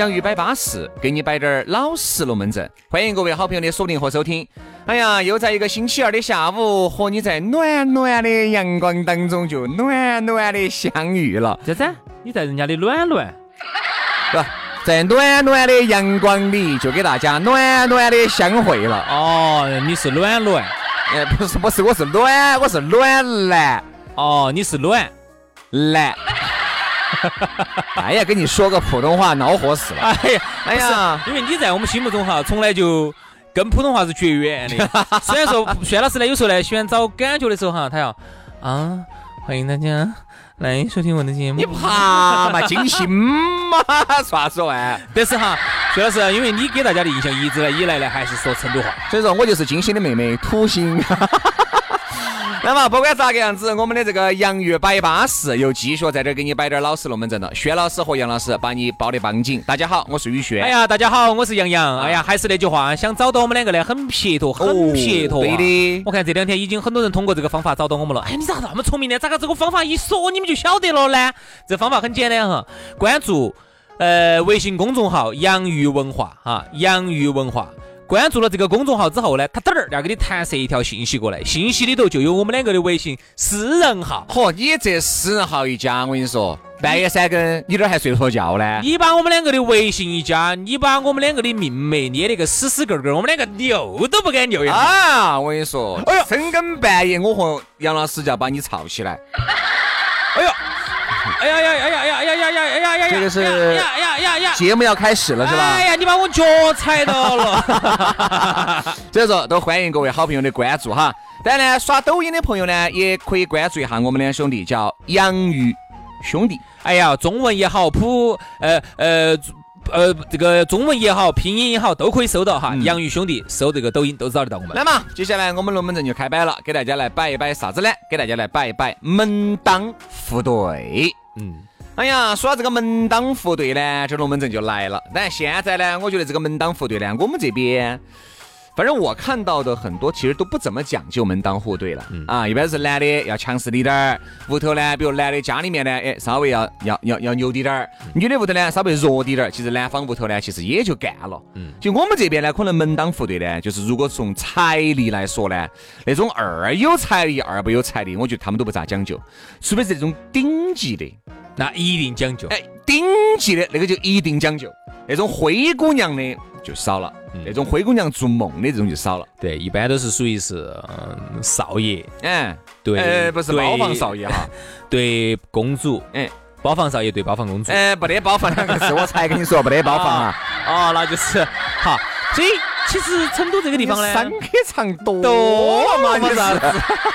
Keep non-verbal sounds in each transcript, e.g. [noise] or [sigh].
洋芋摆巴适，给你摆点儿老实龙门阵。欢迎各位好朋友的锁定和收听。哎呀，又在一个星期二的下午，和你在暖暖的阳光当中就暖暖的相遇了。这子？你在人家的暖暖，不，在暖暖的阳光里，就给大家暖暖的相会了。哦，你是暖暖，哎，不是，不是，我是暖，我是暖男。哦，你是暖男。[laughs] 哎呀，跟你说个普通话恼火死了！哎呀，哎呀，因为你在我们心目中哈，从来就跟普通话是绝缘的。[laughs] 虽然说薛老师呢，有时候呢喜欢找感觉的时候哈，他要啊，欢迎大家来收听我的节目。你怕嘛？精心嘛？说说完。但是哈，薛老师，因为你给大家的印象一直以来呢，还是说成都话，所以说我就是金星的妹妹土星。那么不管咋个样子，我们的这个洋芋摆巴士又继续在这儿给你摆点老实龙门阵了。薛老师和杨老师把你包的绑紧。大家好，我是雨轩。哎呀，大家好，我是杨洋。哎呀，还是那句话，想找到我们两个呢，很撇脱，很撇脱。对的。我看这两天已经很多人通过这个方法找到我们了。哎，你咋那么聪明呢？咋个这个方法一说你们就晓得了呢？这方法很简单哈，关注呃微信公众号“洋芋文化”哈，“洋芋文化”。关注了这个公众号之后呢，他嘚儿要给你弹射一条信息过来，信息里头就有我们两个的微信私人号。嚯，你这私人号一加，我跟你说，半夜三更你这儿还睡得着觉呢？你把我们两个的微信一加，你把我们两个的命脉捏得个死死个个，我们两个扭都不敢扭一下！啊，我跟你说，哎呦，深更半夜我和杨老师就要把你吵起来。[laughs] 哎呦！哎呀呀呀呀呀呀呀呀呀呀！这个是呀呀呀呀！节目要开始了是吧？哎呀，你把我脚踩到了。所以说，都欢迎各位好朋友的关注哈。当然呢，刷抖音的朋友呢，也可以关注一下我们两兄弟，叫洋芋兄弟。哎呀，中文也好，普呃呃呃这个中文也好，拼音也好，都可以搜到哈。洋芋兄弟搜这个抖音都找得到我们。来嘛接下来我们龙门阵就开摆了，给大家来摆一摆啥子呢？给大家来摆一摆门当户对。嗯，哎呀，说到这个门当户对呢，这龙门阵就来了。但现在呢，我觉得这个门当户对呢，我们这边，反正我看到的很多其实都不怎么讲究门当户对了。啊，一般是男的要强势滴点儿，屋头呢，比如男的家里面呢，哎，稍微要要要要牛滴点儿；女的屋头呢，稍微弱滴点儿。其实男方屋头呢，其实也就干了。嗯，就我们这边呢，可能门当户对呢，就是如果从财力来说呢，那种二有财力二不有财力，我觉得他们都不咋讲究，除非是这种顶级的。那一定讲究，哎，顶级的那个就一定讲究，那种灰姑娘的就少了，那种灰姑娘做梦的这种就少了。对，一般都是属于是嗯少爷，嗯，对，不是包房少爷哈，[laughs] 对公主，哎，包房少爷对包房公主，哎，不得包房两个字，我才跟你说不得包房啊，哦，那就是好。所以其实成都这个地方呢，山可唱多多嘛，你啥子？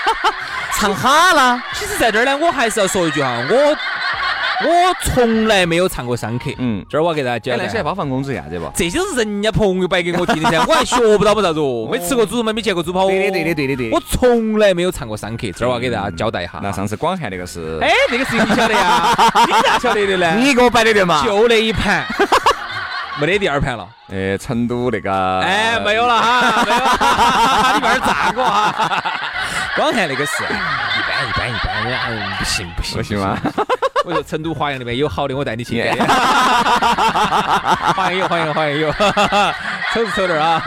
[laughs] 唱哈啦。其实在这儿呢，我还是要说一句哈，我。我从来没有唱过山客，嗯，这儿我给大家讲。那些包房公主啥子不？这些是人家朋友摆给我听的噻，我还学不到不啥子哦，没吃过猪肉嘛，没见过猪跑。对的对的对的对我从来没有唱过山客，这儿我给大家交代一下。那上次广汉那个是？哎，那个是你晓得呀？[laughs] 你咋晓得的呢？你给我摆的对嘛？就那一盘，[laughs] 没得第二盘了。哎，成都那个？哎，没有了哈，[laughs] 没有。你把儿炸过哈。广汉那个是，一般一般一般，嗯，不行不行不行吗？我说成都华阳那边有好的，我带你去。华阳有，华阳华阳有，丑是丑点儿啊。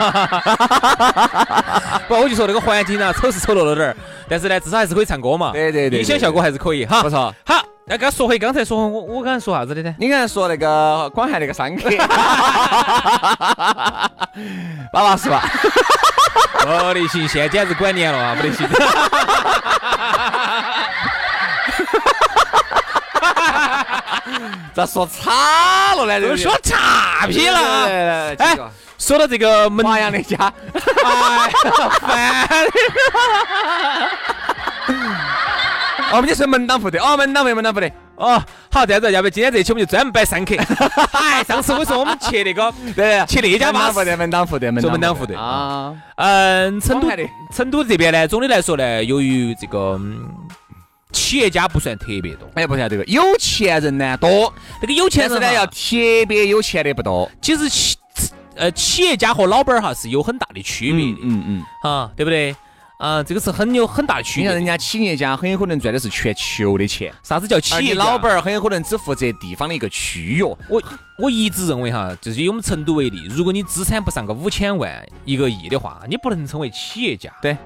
[laughs] 不，我就说那个环境啊，丑是丑陋了点儿，但是呢，至少还是可以唱歌嘛。对对对，音响效果还是可以哈。不错。好，那刚说回刚才说我我刚才说啥子的呢？你刚才说那个广汉那个三克，[laughs] 巴巴是吧？[laughs] 不得行，现在简直管年了啊，不得行。咋说差了呢？都说差批了啊！哎哎，说到这个门华阳那家，[laughs] 烦哦我们就是门当户对，哦，门当户对，门当户对。哦，好，这样子，要不然今天这期我们就专门摆三克。[laughs] 哎，上次我说我们去那个，[laughs] 对，去那家巴士门当户对，门当户对，说门当户对啊。嗯，成都的成都这边呢，总的来说呢，由于这个嗯企业家不算特别多，哎，不算这个有钱人呢多，这个有钱人呢要特别有钱的不多。其实企呃企业家和老板儿哈是有很大的区别的。嗯嗯。啊，对不对？啊，这个是很有很大的区别人家企业家很有可能赚的是全球的钱，啥子叫企业老板儿很有可能只负责地方的一个区域。我我一直认为哈，就是以我们成都为例，如果你资产不上个五千万、一个亿的话，你不能称为企业家，对，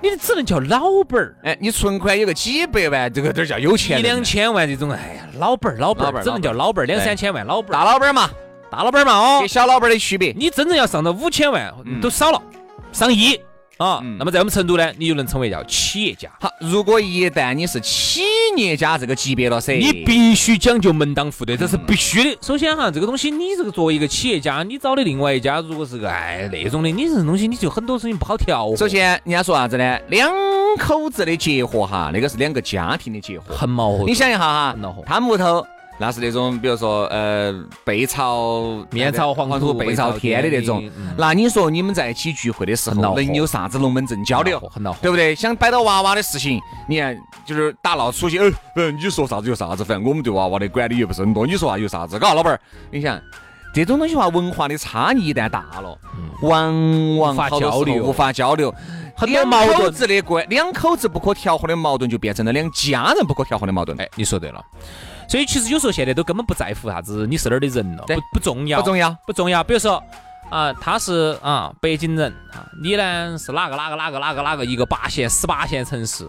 你只能叫老板儿。哎，你存款有个几百万，这个点儿叫有钱一两千万这种，哎呀，老板儿老板儿，只能叫老板儿，两三千万老板儿，大老板儿嘛，大老板儿嘛哦跟。小老板儿的区别。你真正要上到五千万嗯都少了，上亿啊嗯，那么在我们成都呢，你就能称为叫企业家。好，如果一旦你是企业家这个级别了噻，你必须讲究门当户对，这是必须的。首先哈，这个东西你这个作为一个企业家，你找的另外一家如果是个哎那种的，你这种东西你就很多事情不好调。首先人家说啥子呢？两口子的结合哈，那个是两个家庭的结合。很恼火。你想一下哈很恼火，他们屋头那是那种，比如说呃背朝面朝黄土背朝天的那种。那你说你们在一起聚会的时候，能有啥子龙门阵交流？很恼火。对不对？想摆到娃娃的事情，你看就是打闹出去，哎，呃，你说啥子有啥子，反正我们对娃娃的管理又不是很多，你说话有啥子？嘎，老板儿，你想这种东西话，文化的差异一旦大了，往往无法好多时候交流无法交流，很多两矛盾口子的关，两口子不可调和的矛盾，就变成了两家人不可调和的矛盾。哎，你说对了。所以其实有时候现在都根本不在乎啥子你是哪儿的人了，不不重要，不重要。不重要。比如说啊，他是啊北京人啊，你呢是哪个哪个哪个哪个哪个一个八线、十八线城市。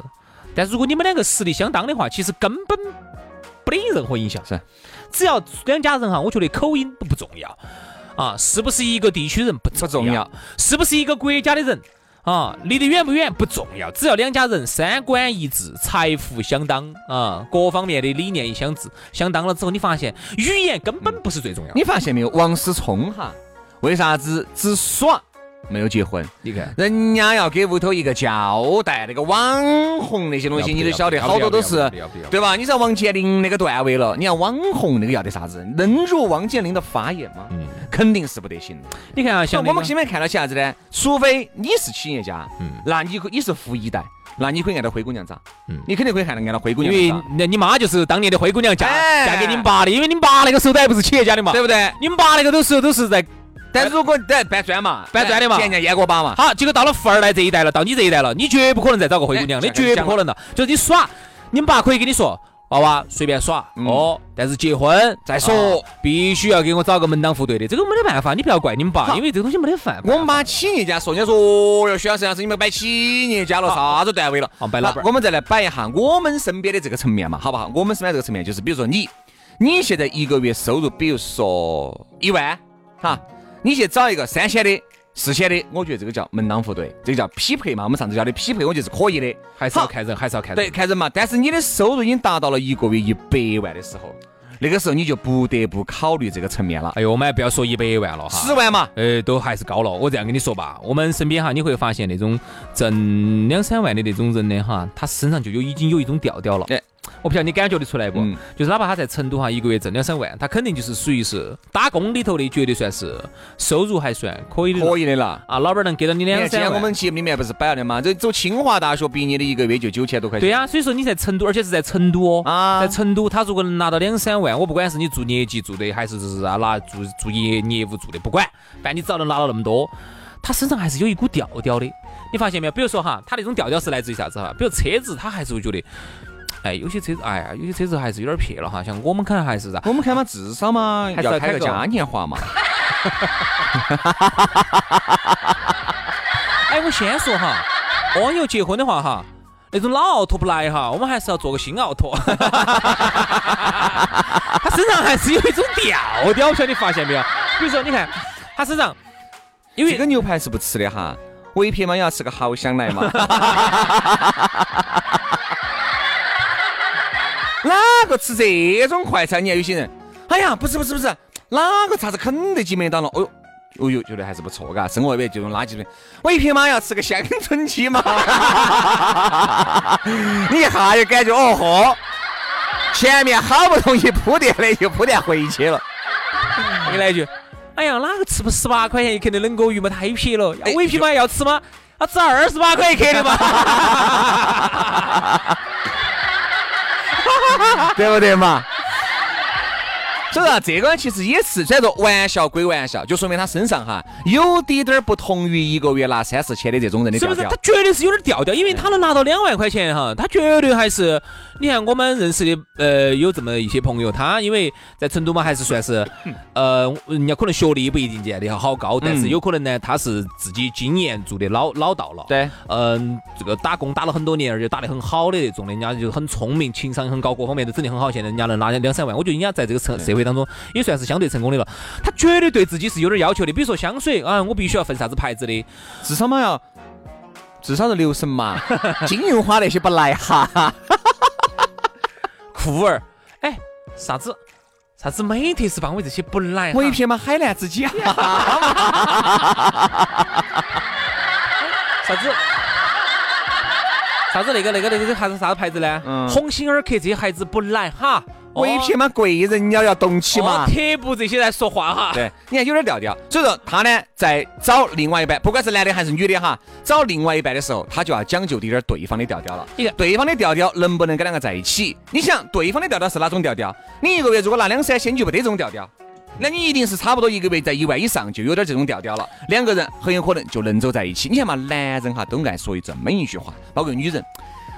但如果你们两个实力相当的话，其实根本不得任何影响。是，只要两家人哈，我觉得口音都不重要啊，是不是一个地区人不不重要，是不是一个国家的人啊，离得远不远不重要，只要两家人三观一致，财富相当啊，各方面的理念一相致相当了之后，你发现语言根本不是最重要的。你发现没有，王思聪哈，为啥子只耍没有结婚？你看。人家要给屋头一个交代，那个网红那些东西，你都晓得，好多都是，对吧？你知道王健林那个段位了，你看网红那个要得啥子？能入王健林的法眼吗？嗯肯定是不得行的。你看啊，像那个我们今天看到些啥子呢？除非你是企业家，嗯那你可你是富一代，那你可以按照灰姑娘找，嗯你肯定可以看到按照灰姑娘因为，那你妈就是当年的灰姑娘嫁哎嫁给你们爸的，因为你们爸那个时候都还不是企业家的嘛，对不对？你们爸那个都时候都是在但如果在搬砖嘛，搬砖的嘛见人家燕国爸嘛，好，结果到了富二代这一代了，到你这一代了，你绝不可能再找个灰姑娘，哎你绝不可能的。就是你耍，你们爸可以跟你说，娃娃随便耍嗯哦，但是结婚再说啊必须要给我找个门当户对的，这个没得办法，你不要怪你们爸，因为这个东西没得办法。我们把企业家说，人家说哦哟，徐老师，老师你们摆企业家了，啥子段位了？好摆老板我们再来摆一下我们身边的这个层面嘛，好不好？我们身边这个层面就是，比如说你，你现在一个月收入，比如说一万，哈，你去找一个三千的、四千的，我觉得这个叫门当户对，这个叫匹配嘛。我们上次教的匹配，我觉得是可以的。还是要看人，还是要看人。对，看人嘛。但是你的收入已经达到了一个月一百万的时候，那个时候你就不得不考虑这个层面了。哎呦，我们还不要说一百万了哈，十万嘛，呃，都还是高了。我这样跟你说吧，我们身边哈，你会发现那种挣两三万的那种人呢，哈，他身上就有已经有一种调调了。哎我不晓得你感觉得出来不？嗯就是哪怕他在成都哈，一个月挣两三万，他肯定就是属于是打工里头的，绝对算是收入还算可以的。可以的了。啊，老板能给到你两三万，今天三。我们节目里面不是摆了的吗？这走清华大学毕业的一个月就九千多块钱。对呀、所以说你在成都，而且是在成都哦，啊在成都，他如果能拿到两三万，我不管是你做业绩做的，还是是啊拿做做业业务做的，不管，反正你只要能拿到那么多，他身上还是有一股调调的。你发现没有？比如说哈，他那种调调是来自于啥子哈？比如车子，他还是会觉得，哎，有些车子，哎呀，有些车子还是有点撇了哈。像我们可能还是啥，我们看嘛，至少嘛还是要开个嘉年华嘛。[laughs] 哎，我先说哈，网友结婚的话哈，那种老奥拓不来哈，我们还是要做个新奥拓。[laughs] 他身上还是有一种调调，不晓得你发现没有？比如说，你看他身上，因为这个牛排是不吃的哈，围撇嘛也要吃个好香来嘛。[laughs] 哪个吃这种快餐？你看有些人，哎呀，不是不是不是，哪个啥子肯德基、麦当劳？哦哟，哦哟，觉得还是不错，嘎。生活里面这种垃圾的，围撇嘛要吃个乡村鸡嘛。[laughs] 你一下就感觉哦豁，前面好不容易铺垫的，又铺垫回去了。我给来一句，哎呀，哪个吃不十八块钱一克的冷锅鱼嘛？太撇了，围皮嘛要吃吗？要吃二十八块一克的嘛？[laughs] [laughs] 对不对嘛？所以说这个其实也是，虽然说玩笑归玩笑，就说明他身上哈有滴点儿不同于一个月拿三四千的这种人的是不是？调调。他绝对是有点调调，因为他能拿到两万块钱哈，他绝对还是。你看我们认识的呃有这么一些朋友，他因为在成都嘛，还是算是 [laughs] 呃人家可能学历不一定见得好高，但是有可能呢他是自己经验做的老老道了。对，嗯，这个打工打了很多年，而且打得很好的那种的，人家就很聪明，情商很高，各方面都整得很好，现在人家能拿两三万，我觉得人家在这个社社会当中也算是相对成功的了。他绝对对自己是有点要求的，比如说香水啊，我必须要分啥子牌子的，至少嘛要，至少是六神嘛，[laughs] 金银花那些不来哈。[laughs] 酷儿，哎，啥子啥子美特斯邦威这些不来，我一片嘛海南之家，[laughs] 啥子啥子那个那个那个啥子啥子牌子呢？嗯鸿星尔克这些孩子不来哈，我一片嘛贵人要要动起嘛哦。特步这些来说话哈。对，你看有点调调。所以说他呢，在找另外一半，不管是男的还是女的哈，找另外一半的时候，他就要讲究点点儿对方的调调了。你看对方的调调能不能跟两个在一起？你想，对方的调调是哪种调调？你一个月如果拿两三千，你就不得这种调调。那你一定是差不多一个月在一万以上，就有点这种调调了。两个人很有可能就能走在一起。你看嘛，男人哈都爱说这么一句话，包括女人。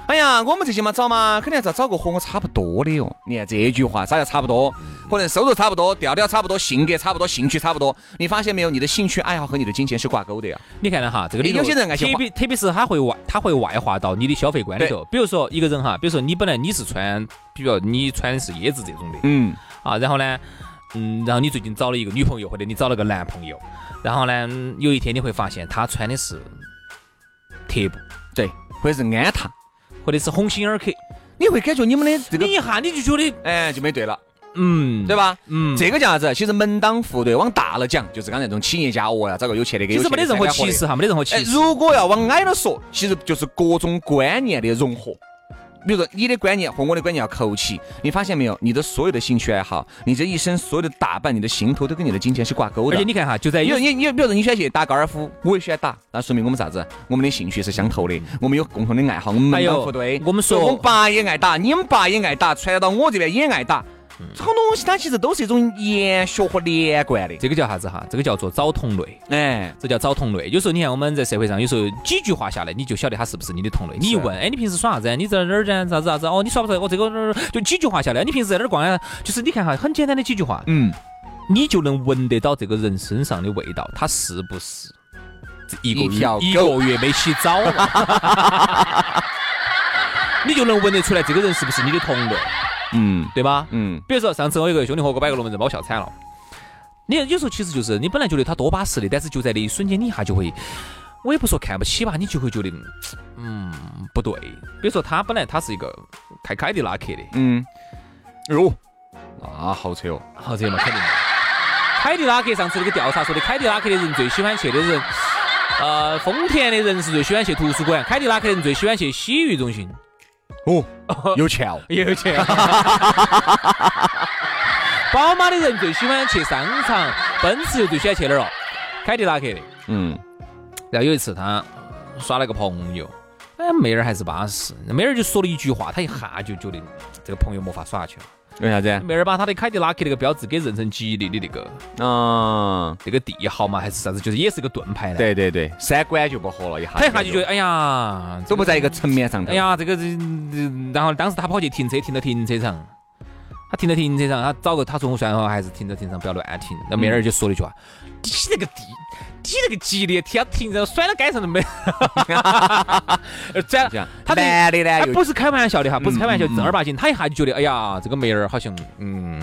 哎呀，我们这些嘛找嘛，肯定要找个和我差不多的哟。你看这句话，啥叫差不多？可能收入差不多，调调差不多，性格差不多，兴趣差不多。你发现没有？你的兴趣爱好和你的金钱是挂钩的呀。你看了哈，这个里头有些人爱特别特别是他会外他会外化到你的消费观里头。比如说一个人哈，比如说你本来你是穿，比如你穿的是椰子这种的，嗯，啊，然后呢，嗯，然后你最近找了一个女朋友或者你找了个男朋友，然后呢，嗯有一天你会发现他穿的是特步对，或者是安踏，或者是鸿星尔克，你会感觉你们的这个你一下你就觉得，哎就没对了，嗯，对吧？嗯，这个叫啥子？其实门当户对，往大了讲，就是刚才那种企业家哦呀，找个有钱的，给有钱的其实没得任何歧视哈，没得任何哎歧，视。如果要往矮了说，其实就是各种观念的融合。比如说你的观念和我的观念要扣齐，你发现没有？你的所有的兴趣爱好，你这一生所有的打扮，你的行头都跟你的金钱是挂钩的。而且你看哈，就在有你你你，比如说你喜欢去打高尔夫，我也喜欢打，那说明我们啥子？我们的兴趣是相投的，我们有共同的爱好，我们门当户对。我们说我们爸也爱打，你们爸也爱打，传到我这边也爱打。这个东西它其实都是一种延续和连贯的。这个叫啥子哈？这个叫做找同类。哎，这叫找同类。有时候你看我们在社会上，有时候几句话下来，你就晓得他是不是你的同类。你一问，哎，你平时耍啥子？你在哪儿呢？啥子啥子？哦，你耍不耍？我这个哪儿就几句话下来，你平时在哪儿逛呀？就是你看哈，很简单的几句话，嗯，你就能闻得到这个人身上的味道，他是不是这一个月一个月没洗澡了？[laughs] 你就能闻得出来，这个人是不是你的同类，嗯对吧？嗯，比如说上次我有个兄弟伙给我摆个龙门阵，把我笑惨了。你有时候其实就是你本来觉得他多巴适的，但是就在那一瞬间，你一下就会，我也不说看不起吧，你就会觉得，嗯，不对。比如说他本来他是一个开凯迪拉克的，嗯，哟，那好车哦。好车嘛肯定的。凯迪拉克上次那个调查说的，凯迪拉克的人最喜欢去的人，呃，丰田的人是最喜欢去图书馆，凯迪拉克的人最喜欢去洗浴中心。哦，有钱哦。[laughs] 有钱。[laughs] 宝马的人最喜欢去商场，奔驰又最喜欢去哪儿哦？凯迪拉克的。嗯，然后有一次他耍了个朋友，哎，妹儿还是巴适，妹儿就说了一句话，他一下就觉得这个朋友没法耍下去了。为啥子？妹儿把他的凯迪拉克那个标志给认成吉利的那个嗯，那个帝豪嘛，还是啥子，就是也是个盾牌呢。，对对对，三观就不合了，一下他一下就觉得，哎呀，都不在一个层面上头。哎，呀，这个这，这然后当时他跑去停车，停到停车场，他停到停车场，他找个他说我算了，还是停到停车场不要乱停。那妹儿就说了一句话：“你那个地，你那个激烈，天停着甩到街上都没，[laughs] 转这样，他这男的呢又哎不是开玩笑的哈，不是开玩笑，正儿八经，他一下就觉得，哎呀，这个妹儿好像，嗯，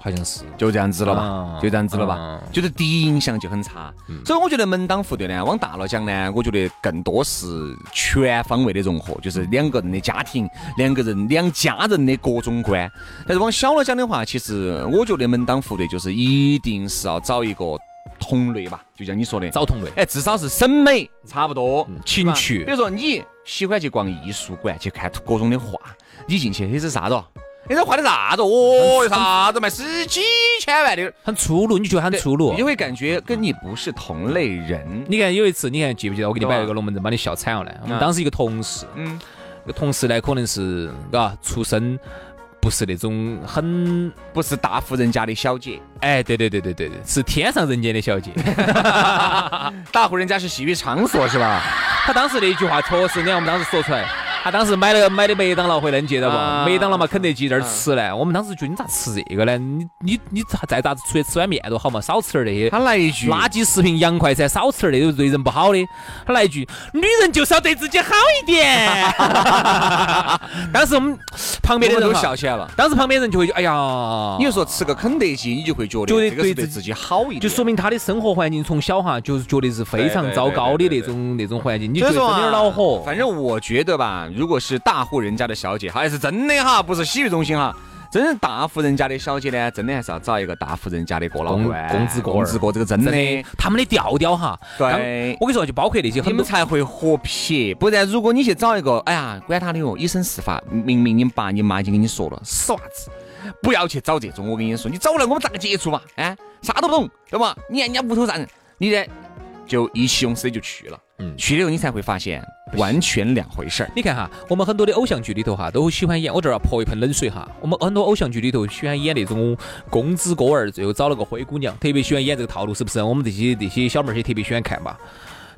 好像是，就这样子了吧啊，就这样子了吧嗯，就是第一印象就很差。所以我觉得门当户对呢，往大了讲呢，我觉得更多是全方位的融合，就是两个人的家庭，两个人两家人的各种观。但是往小了讲的话，其实我觉得门当户对就是一定是要找一个同类吧，就像你说的，找同类，哎，至少是审美差不多，情趣比如说你喜欢去逛艺术馆，去看各种的画，你进去，这是啥子哦？你这画的啥子？哦，啥子嘛十几千万的，很粗鲁，你觉得很粗鲁你？就会感觉跟你不是同类人。你看有一次，你看记不记得我给你摆了个龙门阵，把你笑惨了呢？我们啊当时一个同事，嗯，这个同事呢，可能是嘎出身不是那种很，不是大户人家的小姐，哎，对对对对对对，是天上人间的小姐。[laughs] 大户人家是洗浴场所是吧？[laughs] 他当时那一句话确实，你看我们当时说出来，他当时买了买的麦当劳回来，你记得不？啊麦当劳嘛，肯德基那儿吃呢。我们当时觉得你咋吃这个呢？你你你再咋子出去吃碗面都好嘛，少吃点那些他来一句，垃圾食品、洋快餐，少吃点那个对人不好的。他来一句：“女人就是要对自己好一点。[laughs] ”当时我们旁边的人都笑起来了。当时旁边人就会哎呀，你就说吃个肯德基，你就会觉得觉得对自己好一点，就说明他的生活环境从小哈就是觉得是非常糟糕的那种那种环境，你觉得有点恼火。反正我觉得吧，如果是大户人家的小姐，还是真的哈，不是洗浴中心哈。真正大户人家的小姐呢，真的还是要找一个大户人家的过老公倌，公子哥儿公子哥，这个真真的，他们的调调哈，对我跟你说，就包括那些你们才会和撇。不然，如果你去找一个，哎呀，管他的哟，以身试法，明明你爸你妈已经跟你说了，死娃子，不要去找这种。我跟你说，你找来我们咋个接触嘛？哎，啥都不懂，对吧？你看人家屋头啥人，你呢就意气用事的就去了。嗯去了你才会发现完全两回事儿。你看哈，我们很多的偶像剧里头哈，都喜欢演。我这儿要泼一盆冷水哈。我们很多偶像剧里头喜欢演那种公子哥儿，最后找了个灰姑娘，特别喜欢演这个套路，是不是？我们这些这些小妹儿些特别喜欢看嘛。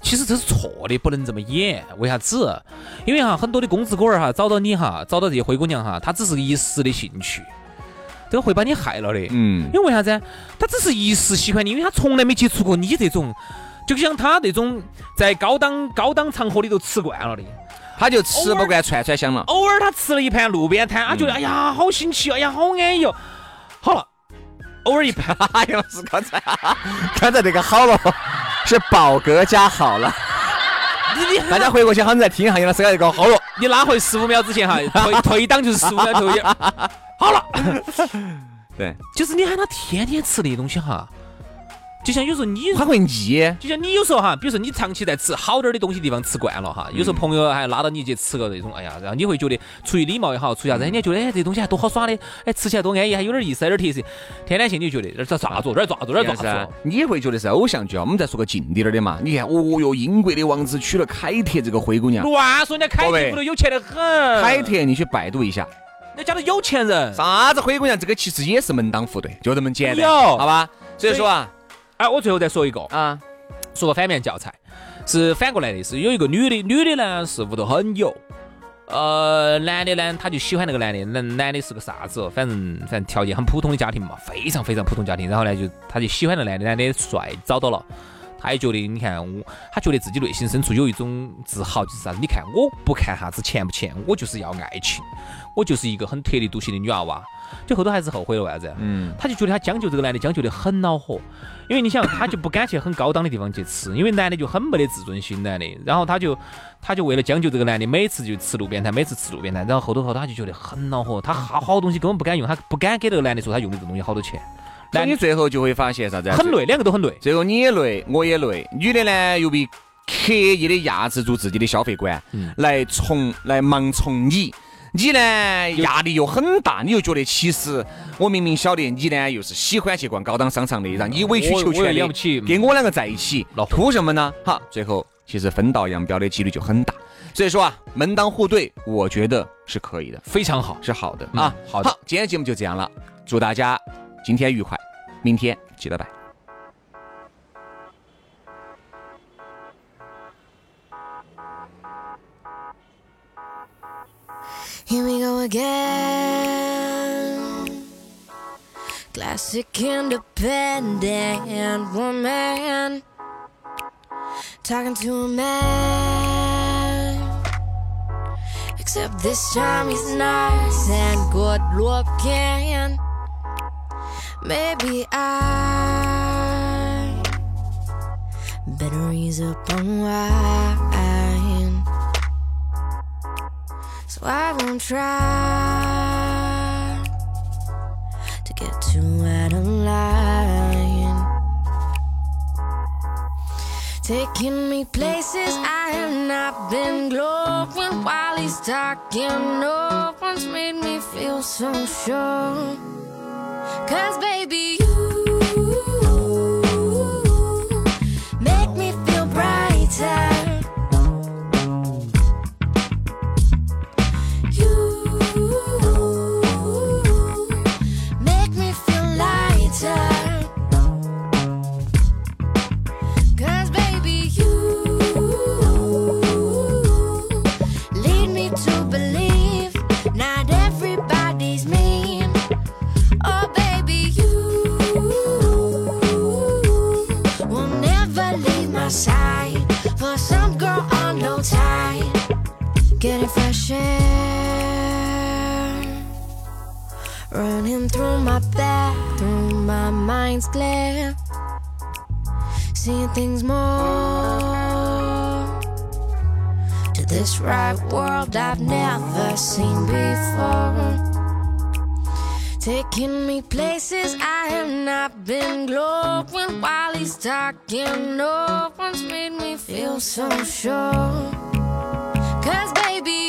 其实这是错的，不能这么演。为啥子？因为哈，很多的公子哥儿哈，找到你哈，找到这些灰姑娘哈，他只是一时的兴趣，这个会把你害了的。嗯，因为为啥子？他只是一时喜欢你，因为他从来没接触过你这种，就像他那种在高档高档场合里头吃惯了的。他就吃不惯串串香了。偶尔他吃了一盘路边摊，他觉得、哎呀好新奇，哎呀好安逸哦。好了，偶尔一盘，[laughs] 哎呀，是刚才 [laughs] 刚才那个好了，是宝格加好了。你你大家回过去好像在听一下杨老师那个好了。你拉回十五秒之前哈，退退档就是十五秒退。好了，[laughs] 对，就是你喊他天天吃那些东西哈，就像有时候你他会腻。就像你有时候哈，比如说你长期在吃好点儿的东西地方吃惯了哈，有时候朋友还拉到你去吃个那种，哎呀，然后你会觉得出于礼貌也好，出于啥子，人家觉得哎这东西还多好耍的，哎吃起来多安逸，还有点意思，有点特色。天天性你就觉得这咋做，这咋做，这咋做是啊，你也会觉得是偶像剧啊。我们再说个近点儿的嘛，你看，哦哟，英国的王子娶了凯特这个灰姑娘。乱说，人家凯特屋头有钱得很，凯特，你去百度一下，人家都有钱人。啥子灰姑娘，这个其实也是门当户对，就这么简单，好吧？所以说啊，哎，我最后再说一个，啊，说个反面教材，是反过来的，是有一个女的，女的呢是屋头很有，呃，男的呢他就喜欢那个男的，男男的是个啥子哦，反正反正条件很普通的家庭嘛，非常非常普通家庭，然后呢就他就喜欢那个男的，男的帅，找到了。他也觉得，你看我，他觉得自己内心深处有一种自豪，就是啥子？你看，我不看啥子钱不钱，我就是要爱情，我就是一个很特立独行的女娃娃。就后头还是后悔了，为啥子？嗯，他就觉得他将就这个男的将就得很恼火，因为你想，他就不敢去很高档的地方去吃，因为男的就很没得自尊心，男的，然后他就他就为了将就这个男的，每次就吃路边摊，每次吃路边摊，然后后头后头他就觉得很恼火，他好好东西根本不敢用，他不敢给这个男的说他用的这东西好多钱，那你最后就会发现啥子啊？很累，两个都很累。最后你也累，我也累。女的呢，又被刻意的压制住自己的消费观，嗯来从来盲从你。你呢，压力又很大，你又觉得其实我明明晓得你呢，又是喜欢去逛高档商场的，让你委曲求全的了不起跟我两个在一起图什么呢？哈，最后其实分道扬镳的几率就很大。所以说啊，门当户对，我觉得是可以的，非常好，是好的嗯啊。好的今天节目就这样了，祝大家今天愉快，明天记得拜。Here we go again. Classic independent woman. talking to a man. Except this time he's nice and good looking. Maybe I better ease up on wine. So I won't try to get too out of line. Taking me places I have not been glowing while he's talking. No one's made me feel so sure. Cause baby, running through my bathroom. My mind's clear, seeing things more to this right world I've never seen before. Taking me places I have not been glowing while he's talking. No one's made me feel so sure. Cause baby,